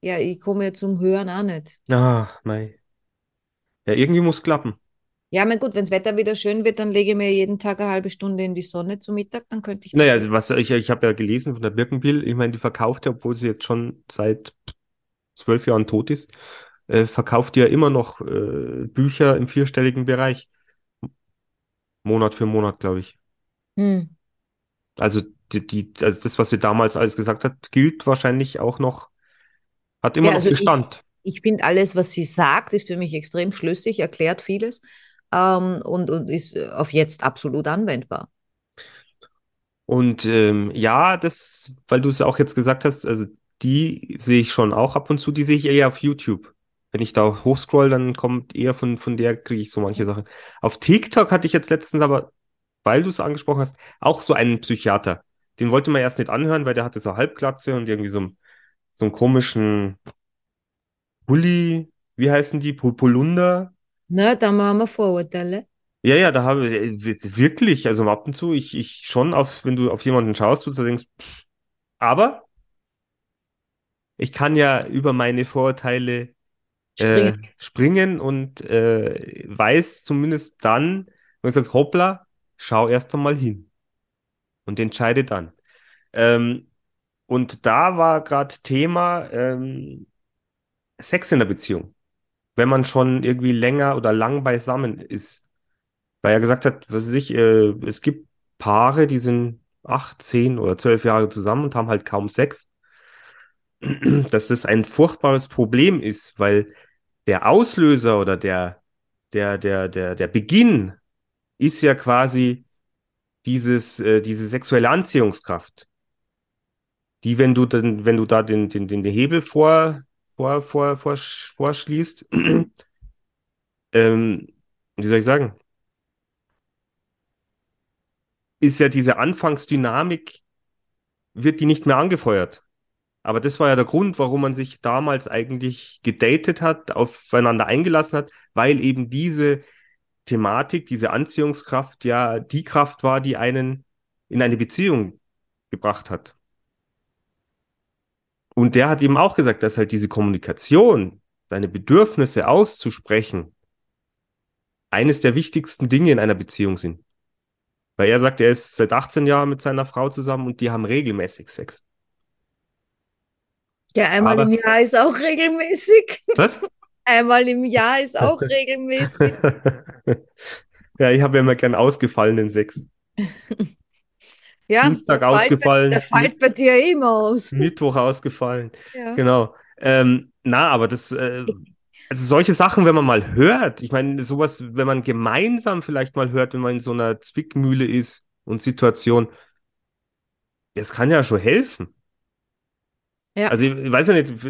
Ja, ich komme ja zum Hören auch nicht. Ah, mei. Ja, irgendwie muss klappen. Ja, mein gut, wenn das Wetter wieder schön wird, dann lege ich mir jeden Tag eine halbe Stunde in die Sonne zu Mittag, dann könnte ich Naja, was ich, ich habe ja gelesen von der Birkenbiel, ich meine, die verkauft ja, obwohl sie jetzt schon seit zwölf Jahren tot ist, äh, verkauft die ja immer noch äh, Bücher im vierstelligen Bereich, Monat für Monat, glaube ich. Hm. Also die, die, also das, was sie damals alles gesagt hat, gilt wahrscheinlich auch noch, hat immer Ja, noch also ich, Bestand. ich finde alles, was sie sagt, ist für mich extrem schlüssig, erklärt vieles ähm, und, und ist äh, auf jetzt absolut anwendbar. Und ähm, ja, das, weil du es auch jetzt gesagt hast, also die sehe ich schon auch ab und zu, die sehe ich eher auf YouTube. Wenn ich da hochscroll, dann kommt eher von, von der, kriege ich so manche Sachen. Auf TikTok hatte ich jetzt letztens aber, weil du es angesprochen hast, auch so einen Psychiater. Den wollte man erst nicht anhören, weil der hatte so Halbglatze und irgendwie so, einen- so einen komischen Pulli, wie heißen die? Pol- Polunder? Ne, da haben wir Vorurteile. Ja, ja, da habe ich äh, wirklich, also ab und zu, ich, ich schon auf, wenn du auf jemanden schaust, du denkst, pff, aber ich kann ja über meine Vorurteile äh, Springen. springen und äh, weiß zumindest dann, wenn ich sage, hoppla, schau erst einmal hin und entscheide dann. Ähm, und da war gerade Thema ähm, Sex in der Beziehung. Wenn man schon irgendwie länger oder lang beisammen ist. Weil er gesagt hat, was weiß ich, äh, es gibt Paare, die sind acht, zehn oder zwölf Jahre zusammen und haben halt kaum Sex. <clears throat> Dass das ein furchtbares Problem ist, weil der Auslöser oder der, der, der, der, der Beginn ist ja quasi dieses, äh, diese sexuelle Anziehungskraft, die, wenn du dann, wenn du da den, den, den Hebel vor, vor, vor, vor, vorschließt, <clears throat> ähm, wie soll ich sagen, ist ja diese Anfangsdynamik, wird die nicht mehr angefeuert. Aber das war ja der Grund, warum man sich damals eigentlich gedatet hat, aufeinander eingelassen hat, weil eben diese Thematik, diese Anziehungskraft ja die Kraft war, die einen in eine Beziehung gebracht hat. Und der hat eben auch gesagt, dass halt diese Kommunikation, seine Bedürfnisse auszusprechen, eines der wichtigsten Dinge in einer Beziehung sind. Weil er sagt, er ist seit 18 Jahren mit seiner Frau zusammen und die haben regelmäßig Sex. Ja, einmal Aber- im Jahr ist auch regelmäßig. Was? <laughs> Einmal im Jahr ist auch <laughs> regelmäßig. ja, ich habe ja immer gern ausgefallenen Sex. <laughs> Ja, Dienstag der fällt bei- ausgefallen, Der fällt bei dir immer aus. Mittwoch ausgefallen. Ja. Genau. Ähm, na, aber das, äh, also solche Sachen, wenn man mal hört, ich meine, sowas, wenn man gemeinsam vielleicht mal hört, wenn man in so einer Zwickmühle ist und Situation, das kann ja schon helfen. Ja. Also ich weiß ja nicht,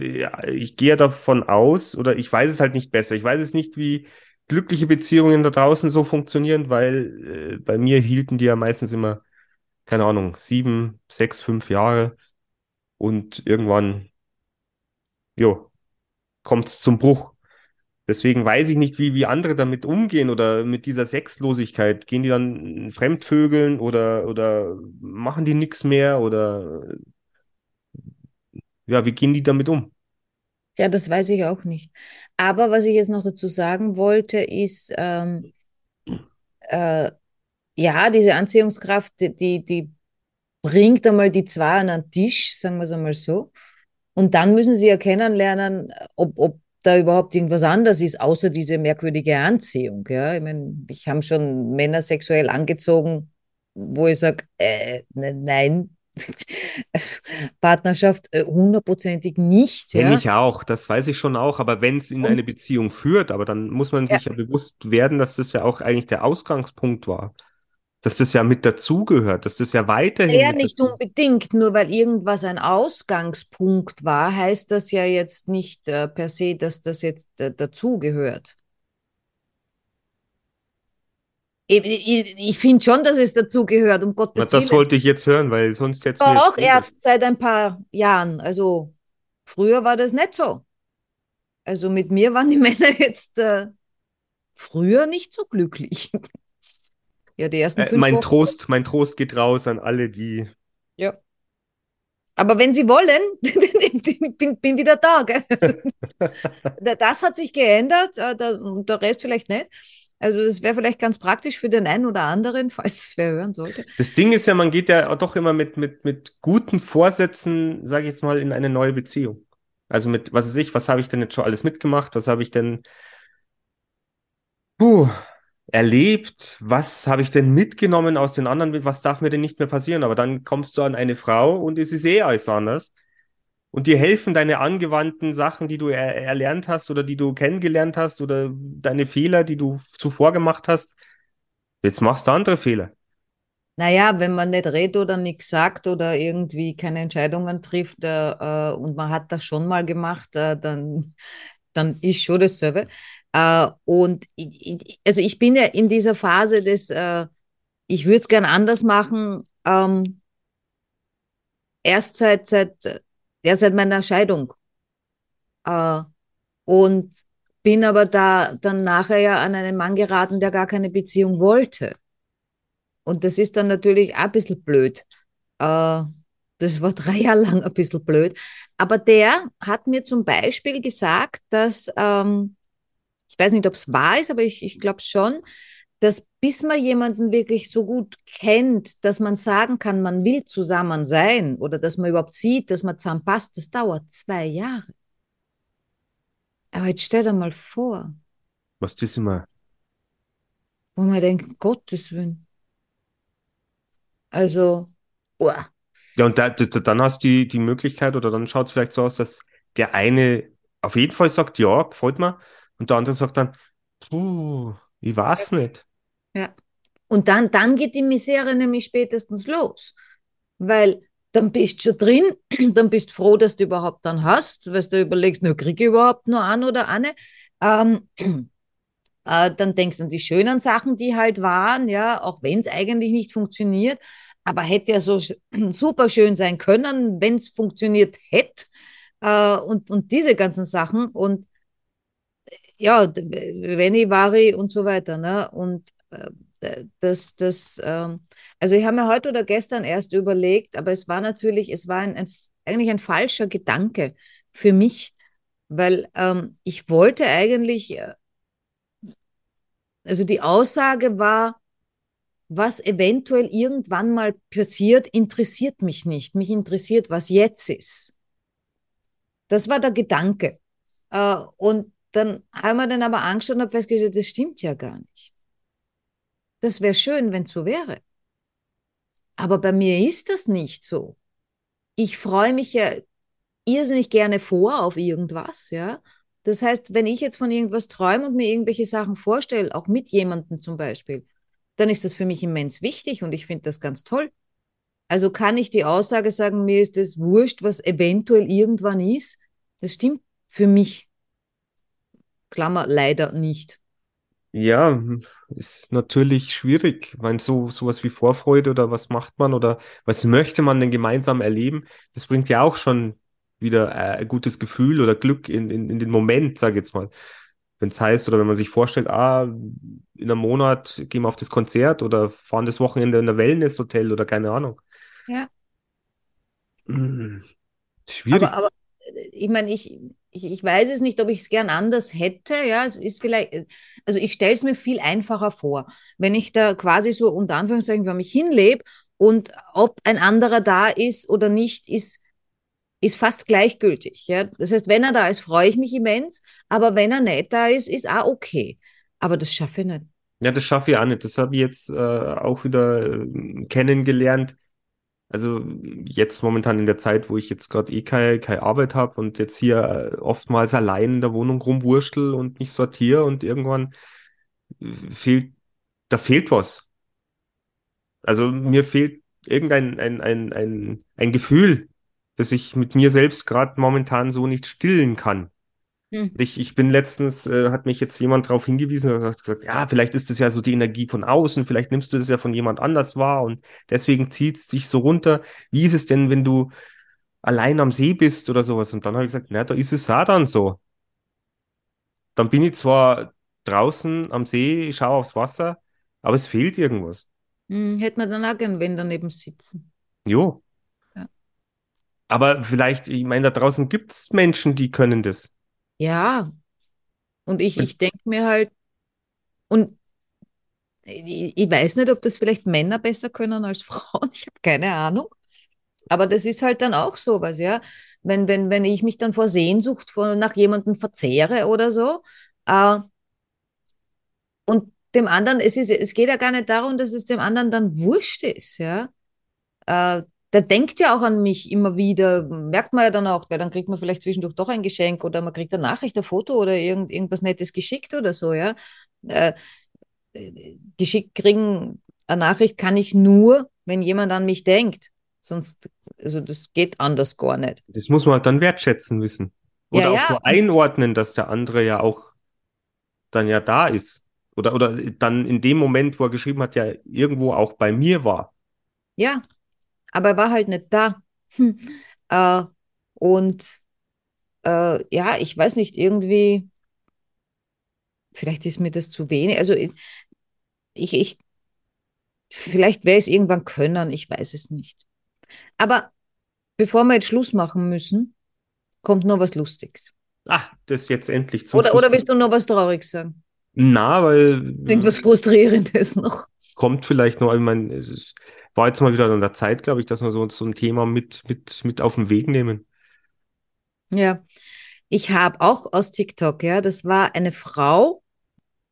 ich gehe ja davon aus, oder ich weiß es halt nicht besser. Ich weiß es nicht, wie glückliche Beziehungen da draußen so funktionieren, weil äh, bei mir hielten die ja meistens immer, keine Ahnung, sieben, sechs, fünf Jahre und irgendwann, jo, kommt es zum Bruch. Deswegen weiß ich nicht, wie, wie andere damit umgehen oder mit dieser Sexlosigkeit. Gehen die dann fremdvögeln oder, oder machen die nichts mehr oder ja, wie gehen die damit um? Ja, das weiß ich auch nicht. Aber was ich jetzt noch dazu sagen wollte, ist, ähm, äh, ja, diese Anziehungskraft, die, die, die bringt einmal die zwei an einen Tisch, sagen wir es einmal so. Und dann müssen sie ja kennenlernen, ob, ob da überhaupt irgendwas anders ist, außer diese merkwürdige Anziehung. Ja, ich meine, ich habe schon Männer sexuell angezogen, wo ich sage, äh, ne- nein, <laughs> also Partnerschaft äh, hundertprozentig nicht. Ja. ich auch, das weiß ich schon auch, aber wenn es in eine Und- Beziehung führt, aber dann muss man Ja. sich ja bewusst werden, dass das ja auch eigentlich der Ausgangspunkt war. Dass das ja mit dazugehört, dass das ja weiterhin Ja, nicht unbedingt. Nur weil irgendwas ein Ausgangspunkt war, heißt das ja jetzt nicht äh, per se, dass das jetzt äh, dazugehört. Ich, ich, ich finde schon, dass es dazugehört, um Na, Gottes das Willen. wollte ich jetzt hören, weil sonst jetzt Aber auch erst seit ein paar Jahren. Also früher war das nicht so. Also mit mir waren die <laughs> Männer jetzt äh, früher nicht so glücklich. Ja, die ersten Äh, fünf mein Wochen. Trost, mein Trost geht raus an alle, die. Ja. Aber wenn Sie wollen, <laughs> bin, bin wieder da. Gell? <laughs> Also, <laughs> da- das hat sich geändert, äh, der, und der Rest vielleicht nicht. Also das wäre vielleicht ganz praktisch für den einen oder anderen, falls es wer hören sollte. Das Ding ist ja, man geht ja doch immer mit, mit, mit guten Vorsätzen, sage ich jetzt mal, in eine neue Beziehung. Also mit, was weiß ich, was habe ich denn jetzt schon alles mitgemacht? Was habe ich denn puh, erlebt? Was habe ich denn mitgenommen aus den anderen? Was darf mir denn nicht mehr passieren? Aber dann kommst du an eine Frau und es ist eh alles anders. Und dir helfen deine angewandten Sachen, die du er erlernt hast oder die du kennengelernt hast oder deine Fehler, die du zuvor gemacht hast. Jetzt machst du andere Fehler. Naja, wenn man nicht redet oder nichts sagt oder irgendwie keine Entscheidungen trifft äh, äh, und man hat das schon mal gemacht, äh, dann, dann ist schon dasselbe. Äh, und ich, also ich bin ja in dieser Phase des, äh, ich würde es gern anders machen, ähm, erst seit, seit, ja, seit meiner Scheidung. Äh, und bin aber da dann nachher ja an einen Mann geraten, der gar keine Beziehung wollte. Und das ist dann natürlich auch ein bisschen blöd. Äh, das war <laughs> drei Jahre lang ein bisschen blöd. Aber der hat mir zum Beispiel gesagt, dass, ähm, ich weiß nicht, ob es wahr ist, aber ich, ich glaube schon, dass bis man jemanden wirklich so gut kennt, dass man sagen kann, man will zusammen sein oder dass man überhaupt sieht, dass man zusammenpasst, das dauert zwei Jahre. Aber jetzt stell dir mal vor, Was das immer. wo man denkt, Gottes Willen. Also, uah. Ja, und da, da, dann hast du die, die Möglichkeit, oder dann schaut es vielleicht so aus, dass der eine auf jeden Fall sagt, ja, gefällt mir, und der andere sagt dann, puh, ich weiß nicht. Ja. Und dann, dann geht die Misere nämlich spätestens los. Weil dann bist du schon drin, <clears throat> dann bist du froh, dass du überhaupt dann hast, weil du überlegst, na, kriege ich überhaupt noch an oder eine. Ähm, <clears throat> äh, dann denkst du an die schönen Sachen, die halt waren, ja, auch wenn es eigentlich nicht funktioniert. Aber hätte ja so <clears throat> super schön sein können, wenn es funktioniert hätte. Äh, und, und diese ganzen Sachen. Und ja, wenn ich war und so weiter. Ne? Und äh, das, das, ähm, also ich habe mir heute oder gestern erst überlegt, aber es war natürlich, es war ein, ein, eigentlich ein falscher Gedanke für mich, weil ähm, ich wollte eigentlich, äh, also die Aussage war, was eventuell irgendwann mal passiert, interessiert mich nicht. Mich interessiert, was jetzt ist. Das war der Gedanke. Äh, und dann haben wir den aber angeschaut und habe festgestellt, das stimmt ja gar nicht. Das wäre schön, wenn es so wäre. Aber bei mir ist das nicht so. Ich freue mich ja irrsinnig gerne vor auf irgendwas, ja. Das heißt, wenn ich jetzt von irgendwas träume und mir irgendwelche Sachen vorstelle, auch mit jemandem zum Beispiel, dann ist das für mich immens wichtig und ich finde das ganz toll. Also kann ich die Aussage sagen, mir ist es wurscht, was eventuell irgendwann ist. Das stimmt für mich. Klammer, leider nicht. Ja, ist natürlich schwierig. Ich meine, so sowas wie Vorfreude oder was macht man oder was möchte man denn gemeinsam erleben? Das bringt ja auch schon wieder äh, ein gutes Gefühl oder Glück in, in, in den Moment, sage ich jetzt mal. Wenn es heißt oder wenn man sich vorstellt, ah, in einem Monat gehen wir auf das Konzert oder fahren das Wochenende in ein Wellnesshotel oder keine Ahnung. Ja. Hm, schwierig. Aber, aber äh, ich meine, ich, ich, ich weiß es nicht, ob ich es gern anders hätte. Ja, es ist vielleicht, also ich stelle es mir viel einfacher vor, wenn ich da quasi so unter Anführungszeichen für mich hinlebe und ob ein anderer da ist oder nicht, ist, ist fast gleichgültig. Ja? Das heißt, wenn er da ist, freue ich mich immens, aber wenn er nicht da ist, ist auch okay. Aber das schaffe ich nicht. Ja, das schaffe ich auch nicht. Das habe ich jetzt äh, auch wieder äh, kennengelernt. Also jetzt momentan in der Zeit, wo ich jetzt gerade eh keine, keine Arbeit habe und jetzt hier äh, oftmals allein in der Wohnung rumwurschtel und nicht sortiere und irgendwann äh, fehlt, da fehlt was. Also mir fehlt irgendein ein, ein, ein, ein Gefühl, das ich mit mir selbst gerade momentan so nicht stillen kann. Hm. Ich, ich bin letztens, äh, hat mich jetzt jemand darauf hingewiesen und hat gesagt, ja, vielleicht ist das ja so die Energie von außen, vielleicht nimmst du das ja von jemand anders wahr und deswegen zieht es dich so runter. Wie ist es denn, wenn du allein am See bist oder sowas? Und dann habe ich gesagt, na, da ist es dann so. Dann bin ich zwar draußen am See, ich schaue aufs Wasser, Aber es fehlt irgendwas. Hm, hätte man dann auch gern wen daneben sitzen. Jo. Ja. Aber vielleicht, ich meine, da draußen gibt es Menschen, die können das. Ja. Und ich, ich denke mir halt, und ich, ich weiß nicht, ob das vielleicht Männer besser können als <laughs> Frauen. Ich habe keine Ahnung. Aber das ist halt dann auch sowas, ja. Wenn, wenn, wenn ich mich dann vor Sehnsucht vor, nach jemandem verzehre oder so, äh, und dem anderen, es ist, es geht ja gar nicht darum, dass es dem anderen dann wurscht ist, ja. Äh, der denkt ja auch an mich immer wieder, merkt man ja dann auch, weil dann kriegt man vielleicht zwischendurch doch ein Geschenk oder man kriegt eine Nachricht, ein Foto oder irgend, irgendwas Nettes geschickt oder so, ja. Äh, geschickt kriegen, eine Nachricht kann ich nur, wenn jemand an mich denkt. Sonst, also das geht anders gar nicht. Das muss man halt dann wertschätzen wissen. Oder Ja, auch ja, so einordnen, dass der andere ja auch dann ja da ist. Oder, oder dann in dem Moment, wo er geschrieben hat, ja irgendwo auch bei mir war. Ja, aber er war halt nicht da. Hm. Äh, und äh, ja, ich weiß nicht, irgendwie, vielleicht ist mir das zu wenig. Also ich, ich, ich vielleicht ich es irgendwann können, ich weiß es nicht. Aber bevor wir jetzt Schluss machen müssen, kommt noch was Lustiges. Ah, das jetzt endlich zum Oder, Schluss. oder willst du noch was Trauriges sagen? Na, weil Irgendwas Frustrierendes noch? Kommt vielleicht noch, ich meine, es ist, war jetzt mal wieder an der Zeit, glaube ich, dass wir so, so ein Thema mit, mit, mit auf den Weg nehmen. Ja, ich habe auch aus TikTok, ja, das war eine Frau,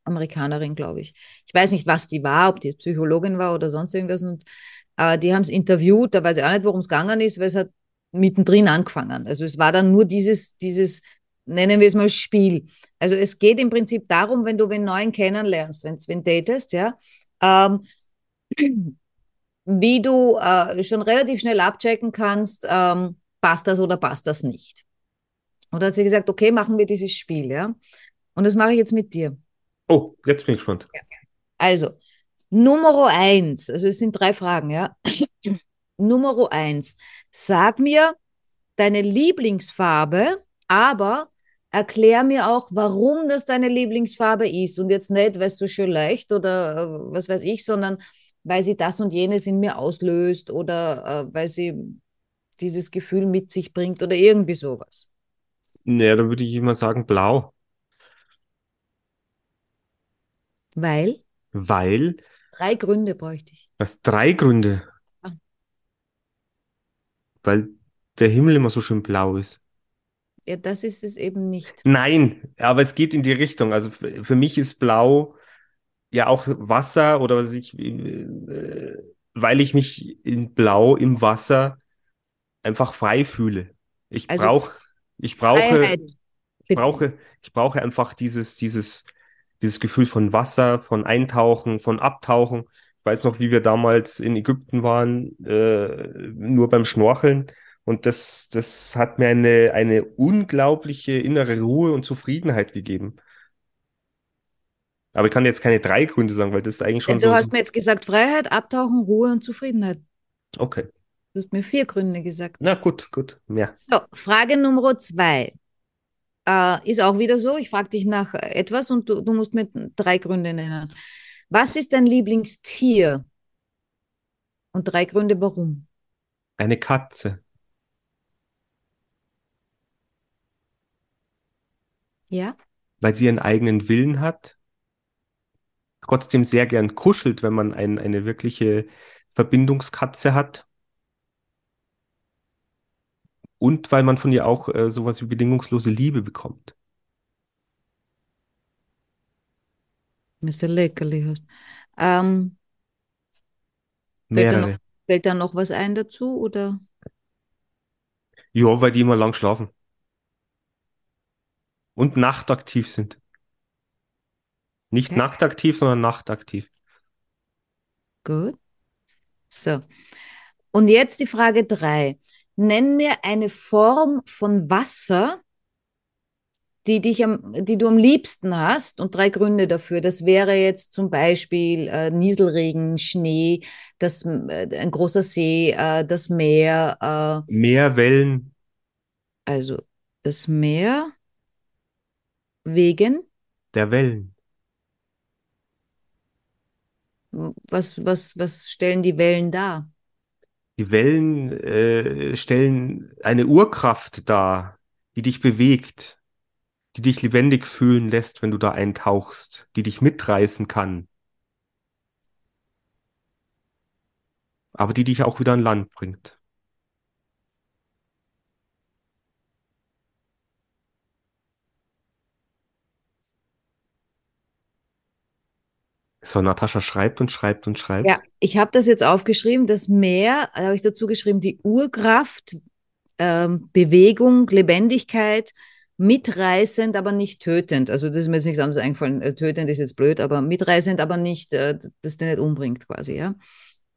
Amerikanerin, glaube ich. Ich weiß nicht, was die war, ob die Psychologin war oder sonst irgendwas. Und äh, die haben es interviewt, da weiß ich auch nicht, worum es gegangen ist, weil es hat mittendrin angefangen. Also es war dann nur dieses, dieses, nennen wir es mal Spiel. Also es geht im Prinzip darum, wenn du wen neuen kennenlernst, wenn du datest, ja, ähm, wie du äh, schon relativ schnell abchecken kannst, ähm, passt das oder passt das nicht. Und da hat sie gesagt, okay, machen wir dieses Spiel, ja. Und das mache ich jetzt mit dir. Oh, jetzt bin ich gespannt. Also, Nummer eins, also es sind drei Fragen, ja. <clears throat> Nummer eins, sag mir deine Lieblingsfarbe, aber erklär mir auch, warum das deine Lieblingsfarbe ist. Und jetzt nicht, weil es so schön leicht oder äh, was weiß ich, sondern weil sie das und jenes in mir auslöst oder äh, weil sie dieses Gefühl mit sich bringt oder irgendwie sowas. Naja, da würde ich immer sagen blau, Weil weil drei Gründe bräuchte ich. das drei Gründe. Ah. Weil der Himmel immer so schön blau ist. Ja, das ist es eben nicht. Nein, aber es geht in die Richtung. Also für mich ist blau ja auch Wasser oder was ich, äh, weil ich mich in Blau im Wasser einfach frei fühle. Ich Also brauche, ich brauche, Freiheit. ich brauche, ich brauche einfach dieses, dieses, dieses Gefühl von Wasser, von Eintauchen, von Abtauchen. Ich weiß noch, wie wir damals in Ägypten waren, äh, nur beim Schnorcheln. Und das, das hat mir eine, eine unglaubliche innere Ruhe und Zufriedenheit gegeben. Aber ich kann jetzt keine drei Gründe sagen, weil das ist eigentlich schon du so. hast mir jetzt gesagt Freiheit, Abtauchen, Ruhe und Zufriedenheit. Okay. Du hast mir vier Gründe gesagt. Na gut, gut. Ja. So, Frage Nummer zwei. Äh, ist auch wieder so, ich frage dich nach etwas und du, du musst mir drei Gründe nennen. Was ist dein Lieblingstier? Und drei Gründe, warum. Eine Katze. Ja? weil sie ihren eigenen Willen hat, trotzdem sehr gern kuschelt, wenn man ein, eine wirkliche Verbindungskatze hat. Und weil man von ihr auch äh, sowas wie bedingungslose Liebe bekommt. Mr. Leckerli hast. Ähm, Fällt noch- Mehrere. fällt da noch was ein dazu? Oder? Ja, weil die immer lang schlafen. Und nachtaktiv sind. Nicht Okay. nacktaktiv, sondern nachtaktiv. Gut. So. Und jetzt die Frage drei. Nenn mir eine Form von Wasser, die dich am, die du am liebsten hast und drei Gründe dafür. Das wäre jetzt zum Beispiel äh, Nieselregen, Schnee, das, äh, ein großer See, äh, das Meer, äh, also das Meer wegen, der Wellen. Was, was, was stellen die Wellen dar? Die Wellen äh, stellen eine Urkraft dar, die dich bewegt, die dich lebendig fühlen lässt, wenn du da eintauchst, die dich mitreißen kann. Aber die dich auch wieder an Land bringt. So, Natascha schreibt und schreibt und schreibt. Ja, ich habe das jetzt aufgeschrieben. Das Meer, da habe ich dazu geschrieben, die Urkraft, ähm, Bewegung, Lebendigkeit, mitreißend, aber nicht tötend. Also das ist mir jetzt nichts anderes eingefallen. Äh, tötend ist jetzt blöd, aber mitreißend, aber nicht, äh, dass der nicht umbringt quasi, ja.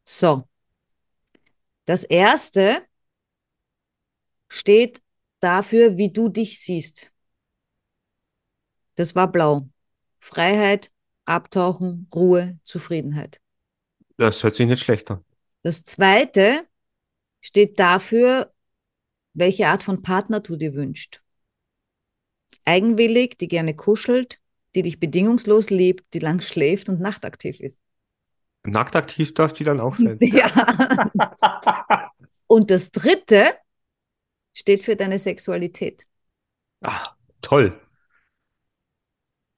So. Das erste steht dafür, wie du dich siehst. Das war blau. Freiheit, Abtauchen, Ruhe, Zufriedenheit. Das hört sich nicht schlecht an. Das zweite steht dafür, welche Art von Partner du dir wünschst. Eigenwillig, die gerne kuschelt, die dich bedingungslos liebt, die lang schläft und nachtaktiv ist. Nacktaktiv darf die dann auch sein. <laughs> Ja. und das dritte steht für deine Sexualität. Ah, toll.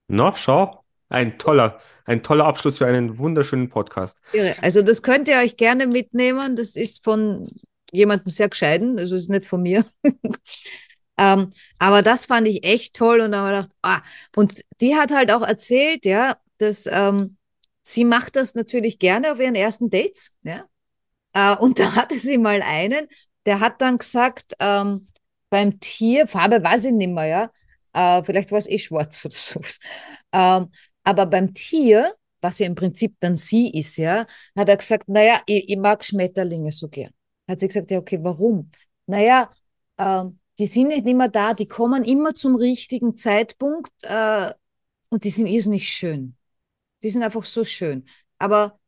Na, schau. Ein toller, ein toller Abschluss für einen wunderschönen Podcast. Also das könnt ihr euch gerne mitnehmen. Das ist von jemandem sehr gescheiden, also ist nicht von mir. <laughs> ähm, aber das fand ich echt toll und habe gedacht, ah, und die hat halt auch erzählt, ja, dass ähm, sie macht das natürlich gerne auf ihren ersten Dates, ja. Äh, und <laughs> da hatte sie mal einen, der hat dann gesagt, ähm, beim Tier, Farbe weiß ich nicht mehr, ja, äh, vielleicht war es eh schwarz oder <laughs> so. Ähm, aber beim Tier, was ja im Prinzip dann sie ist, ja, hat er gesagt, naja, ich, ich mag Schmetterlinge so gern. Hat sie gesagt, ja, okay, warum? Naja, äh, die sind nicht immer da, die kommen immer zum richtigen Zeitpunkt äh, und die sind irrsinnig schön. Die sind einfach so schön. Aber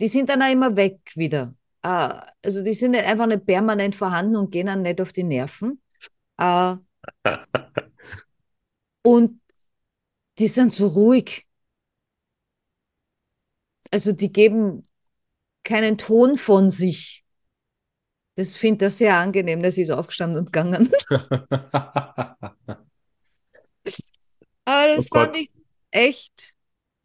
die sind dann auch immer weg wieder. Äh, also die sind einfach nicht permanent vorhanden und gehen dann nicht auf die Nerven. Äh, <laughs> und die sind so ruhig. Also die geben keinen Ton von sich. Das finde ich sehr angenehm, dass sie ist aufgestanden und gegangen. <laughs> Aber das oh fand ich echt.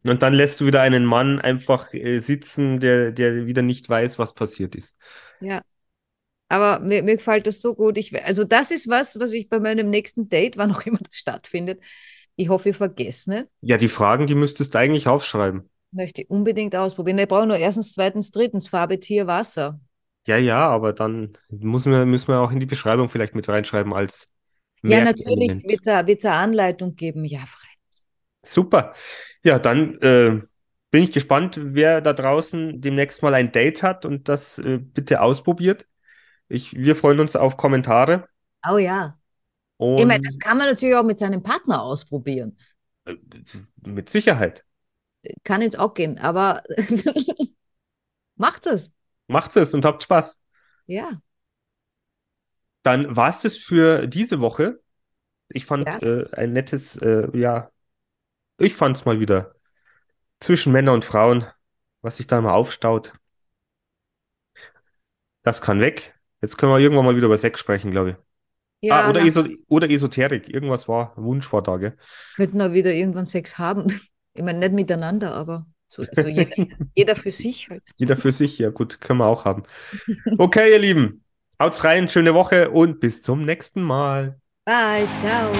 Und dann lässt du wieder einen Mann einfach äh, sitzen, der, der wieder nicht weiß, was passiert ist. Ja. Aber mir, mir gefällt das so gut. Ich, also, das ist was, was ich bei meinem nächsten Date, wann auch immer das stattfindet, ich hoffe, ich vergesse nicht. Ja, die Fragen, die müsstest du eigentlich aufschreiben. Möchte ich unbedingt ausprobieren. Ich brauche nur erstens, zweitens, drittens Farbe, Tier, Wasser. Ja, ja, aber dann müssen wir, müssen wir auch in die Beschreibung vielleicht mit reinschreiben als Ja, natürlich wird es eine Anleitung geben. Ja, frei. Super. Ja, dann äh, bin ich gespannt, wer da draußen demnächst mal ein Date hat und das äh, bitte ausprobiert. Ich, wir freuen uns auf Kommentare. Oh ja. Und ich meine, das kann man natürlich auch mit seinem Partner ausprobieren. Äh, mit Sicherheit. Kann jetzt auch gehen, aber <laughs> macht es. Macht es und habt Spaß. Ja. Dann war es das für diese Woche. Ich fand ja. äh, ein nettes, äh, ja, ich fand es mal wieder zwischen Männern und Frauen, was sich da mal aufstaut. Das kann weg. Jetzt können wir irgendwann mal wieder über Sex sprechen, glaube ich. Ja, ah, oder, Eso oder Esoterik. Irgendwas war, Wunsch war da, gell? Könnten wir wieder irgendwann Sex haben. <laughs> Ich meine, nicht miteinander, aber so, so jeder, <laughs> jeder, für sich halt. Jeder für sich, ja gut, können wir auch haben. Okay, ihr Lieben, haut's rein, schöne Woche und bis zum nächsten Mal. Bye, ciao.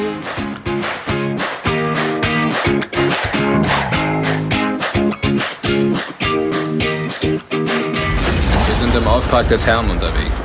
Wir sind im Auftrag des Herrn unterwegs.